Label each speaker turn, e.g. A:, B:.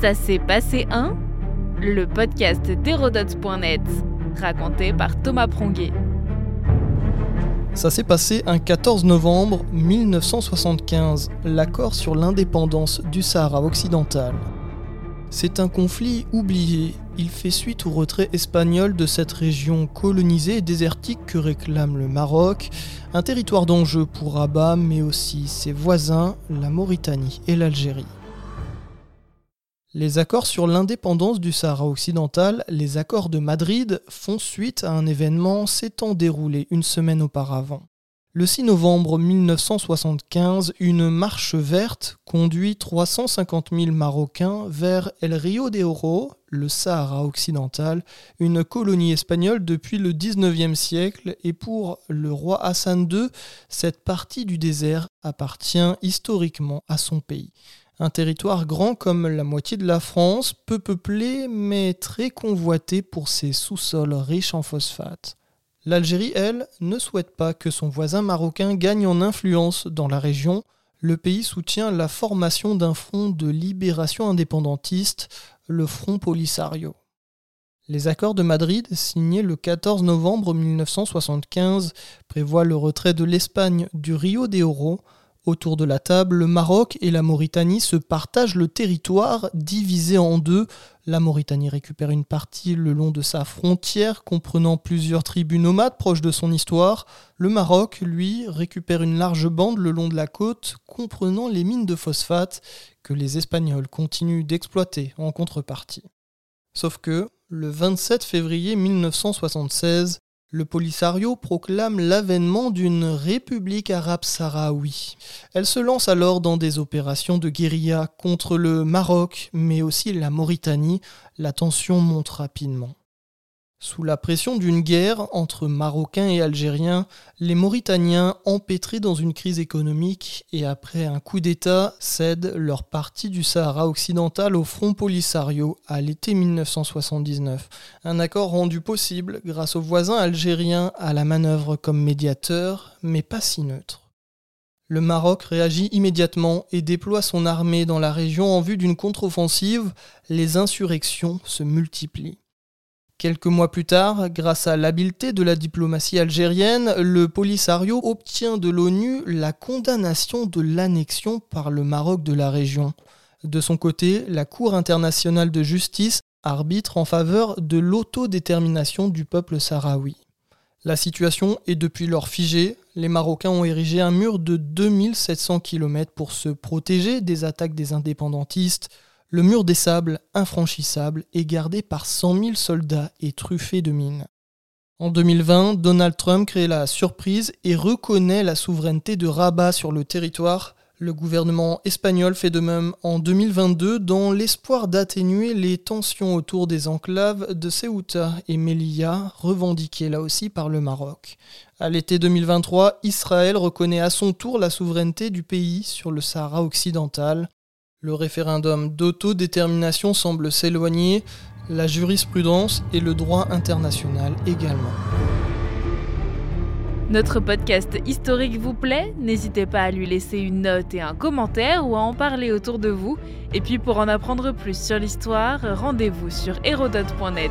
A: Ça s'est passé un Le podcast d'Hérodote.net, raconté par Thomas Pronguet.
B: Ça s'est passé un 14 novembre 1975, l'accord sur l'indépendance du Sahara occidental. C'est un conflit oublié. Il fait suite au retrait espagnol de cette région colonisée et désertique que réclame le Maroc, un territoire d'enjeu pour Rabat, mais aussi ses voisins, la Mauritanie et l'Algérie. Les accords sur l'indépendance du Sahara occidental, les accords de Madrid, font suite à un événement s'étant déroulé une semaine auparavant. Le 6 novembre 1975, une marche verte conduit 350 000 Marocains vers El Rio de Oro, le Sahara occidental, une colonie espagnole depuis le 19e siècle, et pour le roi Hassan II, cette partie du désert appartient historiquement à son pays. Un territoire grand comme la moitié de la France, peu peuplé mais très convoité pour ses sous-sols riches en phosphate. L'Algérie, elle, ne souhaite pas que son voisin marocain gagne en influence dans la région. Le pays soutient la formation d'un front de libération indépendantiste, le Front Polisario. Les accords de Madrid, signés le 14 novembre 1975, prévoient le retrait de l'Espagne du Rio de Oro, Autour de la table, le Maroc et la Mauritanie se partagent le territoire divisé en deux. La Mauritanie récupère une partie le long de sa frontière, comprenant plusieurs tribus nomades proches de son histoire. Le Maroc, lui, récupère une large bande le long de la côte, comprenant les mines de phosphate que les Espagnols continuent d'exploiter en contrepartie. Sauf que, le 27 février 1976, le Polisario proclame l'avènement d'une république arabe sahraoui. Elle se lance alors dans des opérations de guérilla contre le Maroc, mais aussi la Mauritanie. La tension monte rapidement. Sous la pression d'une guerre entre Marocains et Algériens, les Mauritaniens, empêtrés dans une crise économique et après un coup d'État, cèdent leur partie du Sahara occidental au Front Polisario à l'été 1979. Un accord rendu possible grâce aux voisins algériens à la manœuvre comme médiateur, mais pas si neutre. Le Maroc réagit immédiatement et déploie son armée dans la région en vue d'une contre-offensive. Les insurrections se multiplient. Quelques mois plus tard, grâce à l'habileté de la diplomatie algérienne, le Polisario obtient de l'ONU la condamnation de l'annexion par le Maroc de la région. De son côté, la Cour internationale de justice arbitre en faveur de l'autodétermination du peuple sahraoui. La situation est depuis lors figée. Les Marocains ont érigé un mur de 2700 km pour se protéger des attaques des indépendantistes, le mur des sables, infranchissable, est gardé par 100 000 soldats et truffé de mines. En 2020, Donald Trump crée la surprise et reconnaît la souveraineté de Rabat sur le territoire. Le gouvernement espagnol fait de même en 2022 dans l'espoir d'atténuer les tensions autour des enclaves de Ceuta et Melilla, revendiquées là aussi par le Maroc. À l'été 2023, Israël reconnaît à son tour la souveraineté du pays sur le Sahara occidental. Le référendum d'autodétermination semble s'éloigner, la jurisprudence et le droit international également.
A: Notre podcast historique vous plaît? N'hésitez pas à lui laisser une note et un commentaire ou à en parler autour de vous. Et puis pour en apprendre plus sur l'histoire, rendez-vous sur hérodote.net.